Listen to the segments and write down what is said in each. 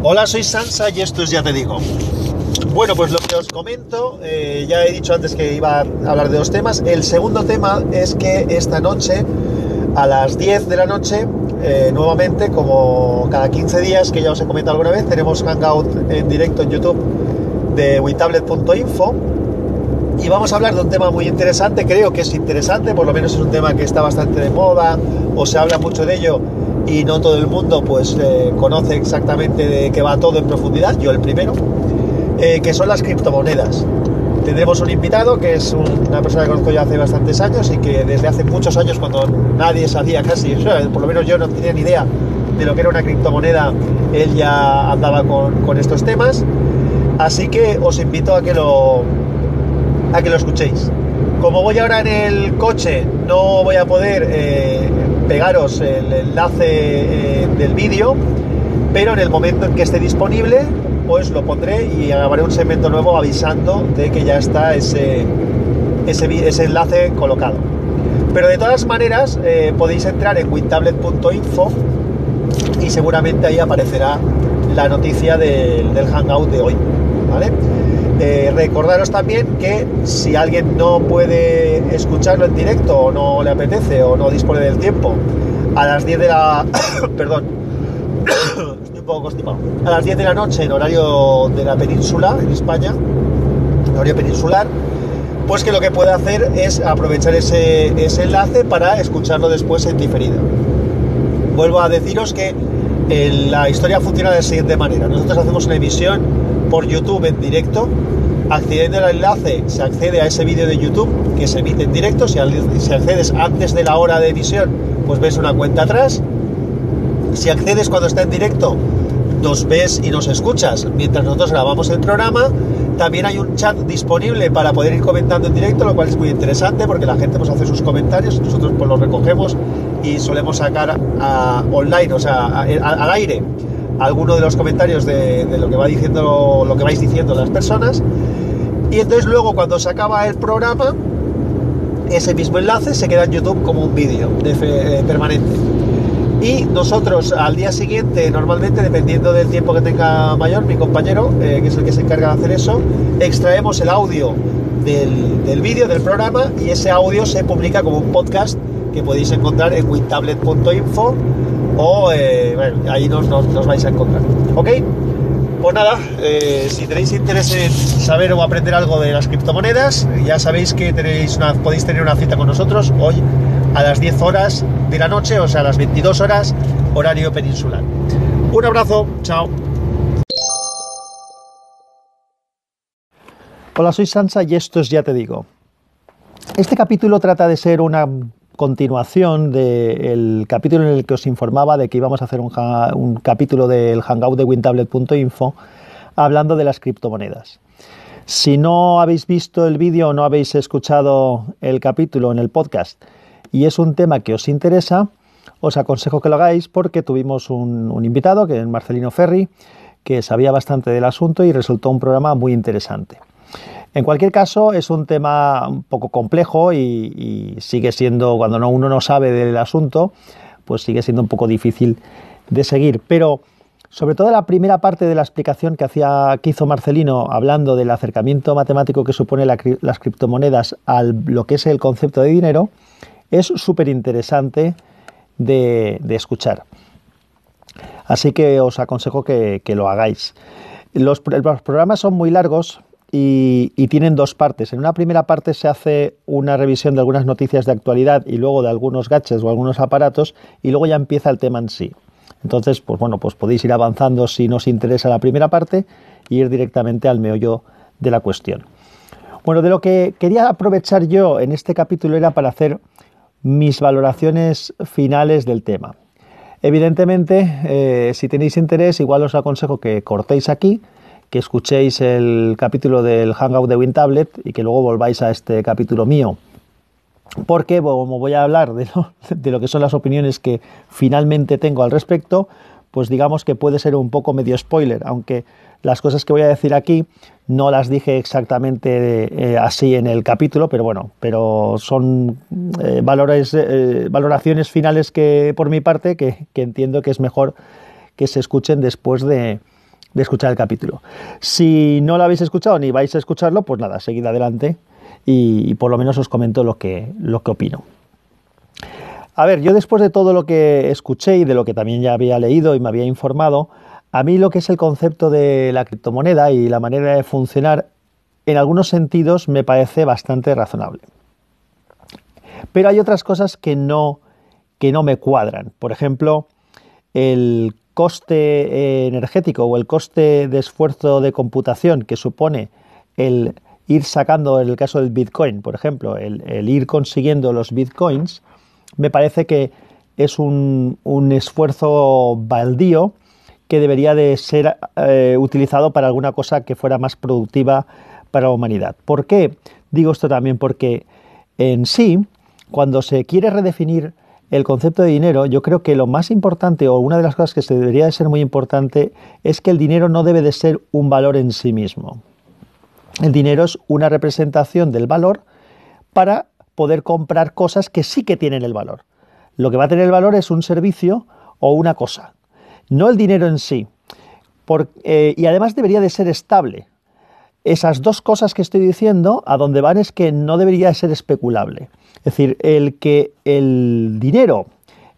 Hola, soy Sansa y esto es Ya Te Digo. Bueno, pues lo que os comento, eh, ya he dicho antes que iba a hablar de dos temas. El segundo tema es que esta noche, a las 10 de la noche, eh, nuevamente, como cada 15 días, que ya os he comentado alguna vez, tenemos Hangout en directo en YouTube de witablet.info y vamos a hablar de un tema muy interesante, creo que es interesante, por lo menos es un tema que está bastante de moda o se habla mucho de ello y no todo el mundo pues eh, conoce exactamente de qué va todo en profundidad, yo el primero, eh, que son las criptomonedas. Tendremos un invitado que es una persona que conozco ya hace bastantes años y que desde hace muchos años cuando nadie sabía casi, por lo menos yo no tenía ni idea de lo que era una criptomoneda, él ya andaba con, estos temas. Así que os invito a que lo, a que lo escuchéis. Como voy ahora en el coche, no voy a poder eh, pegaros el enlace eh, del vídeo, pero en el momento en que esté disponible, pues lo pondré y grabaré un segmento nuevo avisando de que ya está ese, ese, enlace colocado. Pero de todas maneras, eh, podéis entrar en wintablet.info y seguramente ahí aparecerá la noticia del hangout de hoy. ¿vale? Eh, recordaros también que si alguien no puede escucharlo en directo o no le apetece o no dispone del tiempo, a las 10 de la... perdón, estoy un poco. A las 10 de la noche en horario de la península, en España, horario peninsular, pues que lo que puede hacer es aprovechar ese, ese enlace para escucharlo después en diferido. Vuelvo a deciros que la historia funciona de la siguiente manera. Nosotros hacemos una emisión por YouTube en directo. Accediendo al enlace se accede a ese vídeo de YouTube que se emite en directo. Si, accedes antes de la hora de emisión, pues ves una cuenta atrás. Si accedes cuando está en directo, nos ves y nos escuchas mientras nosotros grabamos el programa. También hay un chat disponible para poder ir comentando en directo, lo cual es muy interesante porque la gente pues hace sus comentarios, nosotros pues los recogemos y solemos sacar a, online, o sea, al aire alguno de los comentarios de, lo que va diciendo lo que vais diciendo las personas. Y entonces luego cuando se acaba el programa ese mismo enlace se queda en YouTube como un vídeo eh, permanente. Y nosotros al día siguiente normalmente dependiendo del tiempo que tenga mayor mi compañero eh, que es el que se encarga de hacer eso extraemos el audio del, del vídeo del programa y ese audio se publica como un podcast que podéis encontrar en wintablet.info o eh, bueno, ahí nos, vais a encontrar. ¿Ok? Pues nada, eh, si tenéis interés en saber o aprender algo de las criptomonedas, ya sabéis que podéis tener una cita con nosotros hoy a las 10 horas de la noche, o sea, a las 22 horas, horario peninsular. Un abrazo, chao. Hola, soy Sansa y esto es Ya Te Digo. Este capítulo trata de ser una continuación del capítulo en el que os informaba de que íbamos a hacer un, capítulo del hangout de wintablet.info hablando de las criptomonedas. Si no habéis visto el vídeo o no habéis escuchado el capítulo en el podcast y es un tema que os interesa, os aconsejo que lo hagáis porque tuvimos un, un invitado, que es Marcelino Ferri, que sabía bastante del asunto y resultó un programa muy interesante. En cualquier caso, es un tema un poco complejo y, sigue siendo, cuando uno no sabe del asunto, pues sigue siendo un poco difícil de seguir. Pero sobre todo la primera parte de la explicación que, hacía, que hizo Marcelino hablando del acercamiento matemático que supone las criptomonedas a lo que es el concepto de dinero, es súper interesante de, escuchar. Así que os aconsejo que, lo hagáis. los programas son muy largos, y, tienen dos partes. En una primera parte se hace una revisión de algunas noticias de actualidad y luego de algunos gadgets o algunos aparatos y luego ya empieza el tema en sí. Entonces, pues bueno, pues podéis ir avanzando si nos interesa la primera parte y ir directamente al meollo de la cuestión. Bueno, de lo que quería aprovechar yo en este capítulo era para hacer mis valoraciones finales del tema. Evidentemente, eh, si tenéis interés, igual os aconsejo que cortéis aquí, que escuchéis el capítulo del Hangout de WinTablet y que luego volváis a este capítulo mío. Porque como voy a hablar de lo, de lo que son las opiniones que finalmente tengo al respecto, pues digamos que puede ser un poco medio spoiler, aunque las cosas que voy a decir aquí no las dije exactamente eh, así en el capítulo, pero bueno, pero son eh, eh, valoraciones finales que por mi parte que, entiendo que es mejor que se escuchen después de, de escuchar el capítulo. Si no lo habéis escuchado ni vais a escucharlo, pues nada, seguid adelante y, por lo menos os comento lo que, lo que opino. A ver, yo después de todo lo que escuché y de lo que también ya había leído y me había informado, a mí lo que es el concepto de la criptomoneda y la manera de funcionar, en algunos sentidos me parece bastante razonable. Pero hay otras cosas que no, que no me cuadran. Por ejemplo, el coste eh, energético o el coste de esfuerzo de computación que supone el ir sacando, en el caso del Bitcoin, por ejemplo, el ir consiguiendo los Bitcoins, me parece que es un, esfuerzo baldío que debería de ser eh, utilizado para alguna cosa que fuera más productiva para la humanidad. ¿Por qué digo esto también? Porque en sí, cuando se quiere redefinir el concepto de dinero, yo creo que lo más importante o una de las cosas que se debería de ser muy importante es que el dinero no debe de ser un valor en sí mismo. El dinero es una representación del valor para poder comprar cosas que sí que tienen el valor. Lo que va a tener el valor es un servicio o una cosa, no el dinero en sí. Eh, y además debería de ser estable. Esas dos cosas que estoy diciendo, a donde van es que no debería de ser especulable. Es decir, el que el dinero,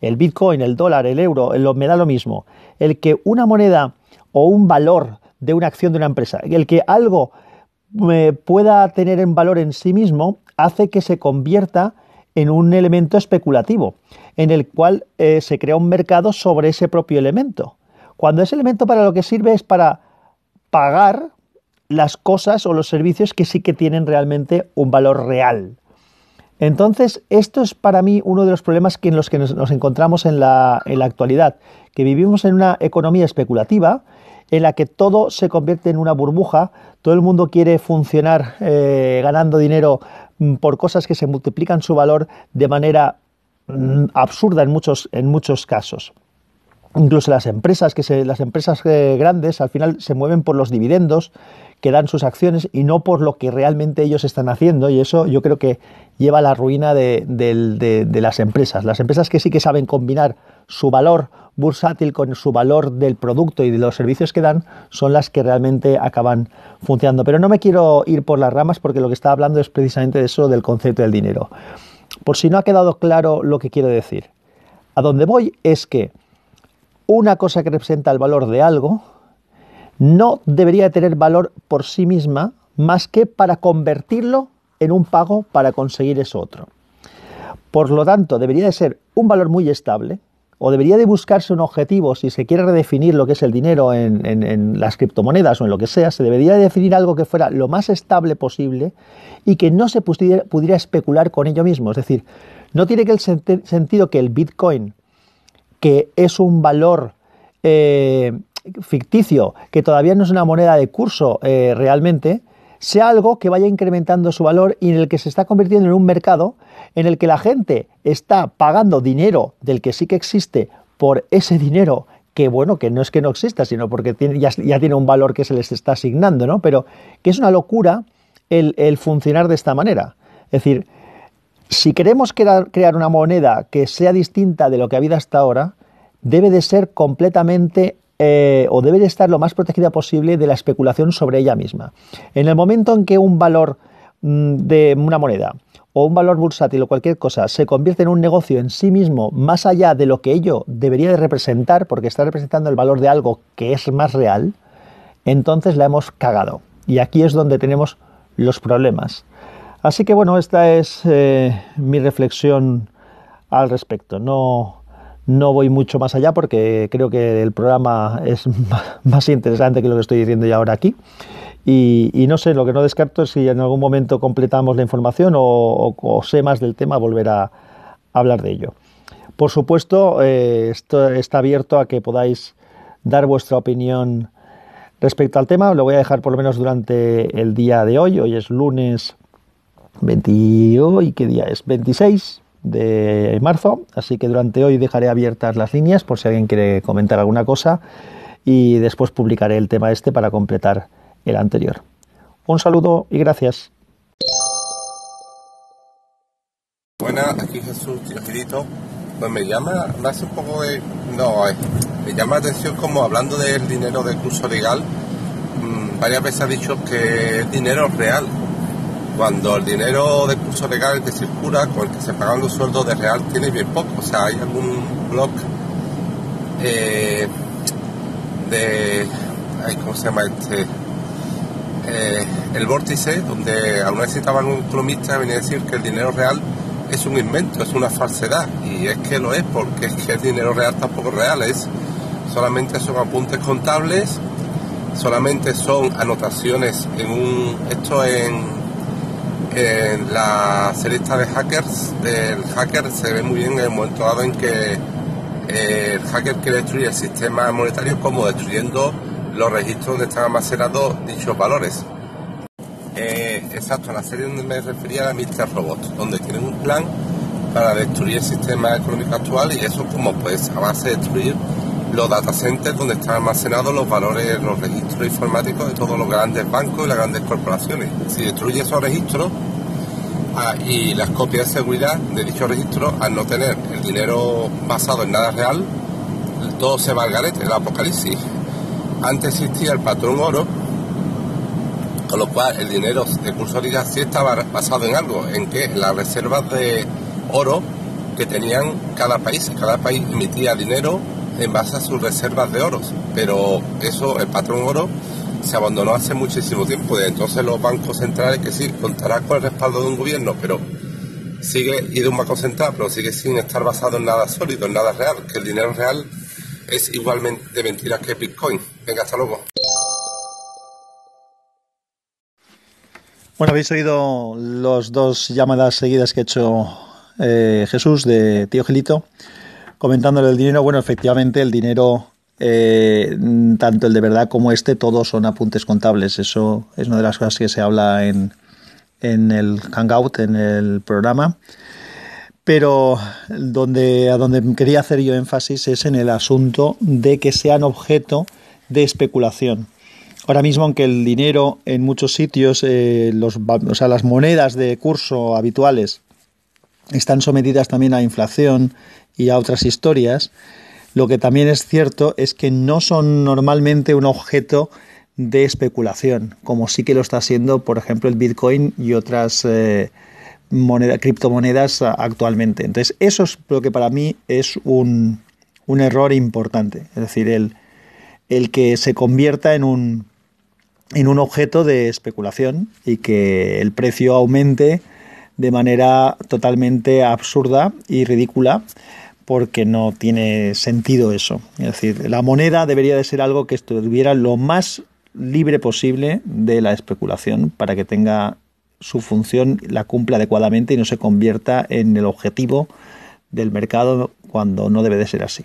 el bitcoin, el dólar, el euro, me da lo mismo. El que una moneda o un valor de una acción de una empresa, el que algo eh, pueda tener en valor en sí mismo, hace que se convierta en un elemento especulativo, en el cual eh, se crea un mercado sobre ese propio elemento. Cuando ese elemento para lo que sirve es para pagar las cosas o los servicios que sí que tienen realmente un valor real. Entonces, esto es para mí uno de los problemas en los que nos, encontramos en la, en la actualidad, que vivimos en una economía especulativa en la que todo se convierte en una burbuja, todo el mundo quiere funcionar eh, ganando dinero mm, por cosas que se multiplican su valor de manera mm, absurda en muchos, en muchos casos. Incluso las empresas, que se, las empresas eh, grandes al final se mueven por los dividendos que dan sus acciones y no por lo que realmente ellos están haciendo. Y eso yo creo que lleva a la ruina de, de las empresas. Las empresas que sí que saben combinar su valor bursátil con su valor del producto y de los servicios que dan son las que realmente acaban funcionando. Pero no me quiero ir por las ramas porque lo que está hablando es precisamente de eso, del concepto del dinero. Por si no ha quedado claro lo que quiero decir. A donde voy es que una cosa que representa el valor de algo no debería tener valor por sí misma más que para convertirlo en un pago para conseguir eso otro. Por lo tanto, debería de ser un valor muy estable, o debería de buscarse un objetivo, si se quiere redefinir lo que es el dinero en, las criptomonedas o en lo que sea, se debería de definir algo que fuera lo más estable posible y que no se pudiera, especular con ello mismo. Es decir, no tiene que el sentido que el Bitcoin, que es un valor eh, ficticio, que todavía no es una moneda de curso eh, realmente, sea algo que vaya incrementando su valor y en el que se está convirtiendo en un mercado en el que la gente está pagando dinero del que sí que existe por ese dinero que bueno, que no es que no exista, sino porque ya, tiene un valor que se les está asignando, ¿no? Pero que es una locura el, el funcionar de esta manera. Es decir, si queremos crear una moneda que sea distinta de lo que ha habido hasta ahora, debe de ser completamente eh, o debe de estar lo más protegida posible de la especulación sobre ella misma. En el momento en que un valor mm, de una moneda o un valor bursátil o cualquier cosa se convierte en un negocio en sí mismo más allá de lo que ello debería de representar, porque está representando el valor de algo que es más real, entonces la hemos cagado. Y aquí es donde tenemos los problemas. Así que bueno, esta es eh, mi reflexión al respecto. No, no voy mucho más allá porque creo que el programa es más interesante que lo que estoy diciendo ya ahora aquí. Y, no sé, lo que no descarto es si en algún momento completamos la información o, sé más del tema, volver a, hablar de ello. Por supuesto, eh, esto está abierto a que podáis dar vuestra opinión respecto al tema. Lo voy a dejar por lo menos durante el día de hoy. Hoy es lunes 20, ¿y qué día es? 26 de marzo, así que durante hoy dejaré abiertas las líneas por si alguien quiere comentar alguna cosa y después publicaré el tema este para completar el anterior. Un saludo y gracias. Buenas, aquí Jesús Pues me llama, me hace un poco de, No, me llama la atención como hablando del dinero de curso legal, mmm, varias veces ha dicho que es dinero real, cuando el dinero de curso legal que circula, con el que se pagan los sueldos de real, tiene bien poco. O sea, hay algún blog eh, de, ¿cómo se llama este? Eh, el vórtice, donde alguna vez citaban un economista venía a decir que el dinero real es un invento, es una falsedad, y es que lo es, porque es que el dinero real tampoco es real, es solamente son apuntes contables, solamente son anotaciones en un, esto en, en la serie de hackers, del hacker se ve muy bien en el momento dado en que eh, el hacker quiere destruir el sistema monetario como destruyendo los registros donde están almacenados dichos valores. Eh, exacto, la serie donde me refería a Mr. Robot, donde tienen un plan para destruir el sistema económico actual y eso como pues a base de destruir los data centers donde están almacenados los valores, los registros informáticos de todos los grandes bancos y las grandes corporaciones. Si destruye esos registros ah, y las copias de seguridad de dichos registros, al no tener el dinero basado en nada real, todo se va al garete, el apocalipsis. Antes existía el patrón oro, con lo cual el dinero de cursoría sí estaba basado en algo, en que las reservas de oro que tenían cada país, cada país emitía dinero en base a sus reservas de oro, pero eso, el patrón oro, se abandonó hace muchísimo tiempo y entonces los bancos centrales que sí, contará con el respaldo de un gobierno, pero sigue y de un banco central, pero sigue sin estar basado en nada sólido, en nada real, que el dinero real es igualmente de mentiras que Bitcoin. Venga, hasta luego. Bueno, habéis oído las dos llamadas seguidas que ha hecho eh, Jesús de Tío Gelito, comentándole el dinero. Bueno, efectivamente, el dinero, eh, tanto el de verdad como este, todos son apuntes contables. Eso es una de las cosas que se habla en, en el Hangout, en el programa. Pero donde, a donde quería hacer yo énfasis es en el asunto de que sean objeto de especulación. Ahora mismo, aunque el dinero en muchos sitios, eh, o sea, las monedas de curso habituales están sometidas también a inflación y a otras historias, lo que también es cierto es que no son normalmente un objeto de especulación, como sí que lo está siendo, por ejemplo, el Bitcoin y otras eh, criptomonedas actualmente. Entonces, eso es lo que para mí es un, un error importante, es decir, el, el que se convierta en un, en un objeto de especulación y que el precio aumente de manera totalmente absurda y ridícula porque no tiene sentido eso. Es decir, la moneda debería de ser algo que estuviera lo más libre posible de la especulación para que tenga su función, la cumpla adecuadamente y no se convierta en el objetivo del mercado cuando no debe de ser así.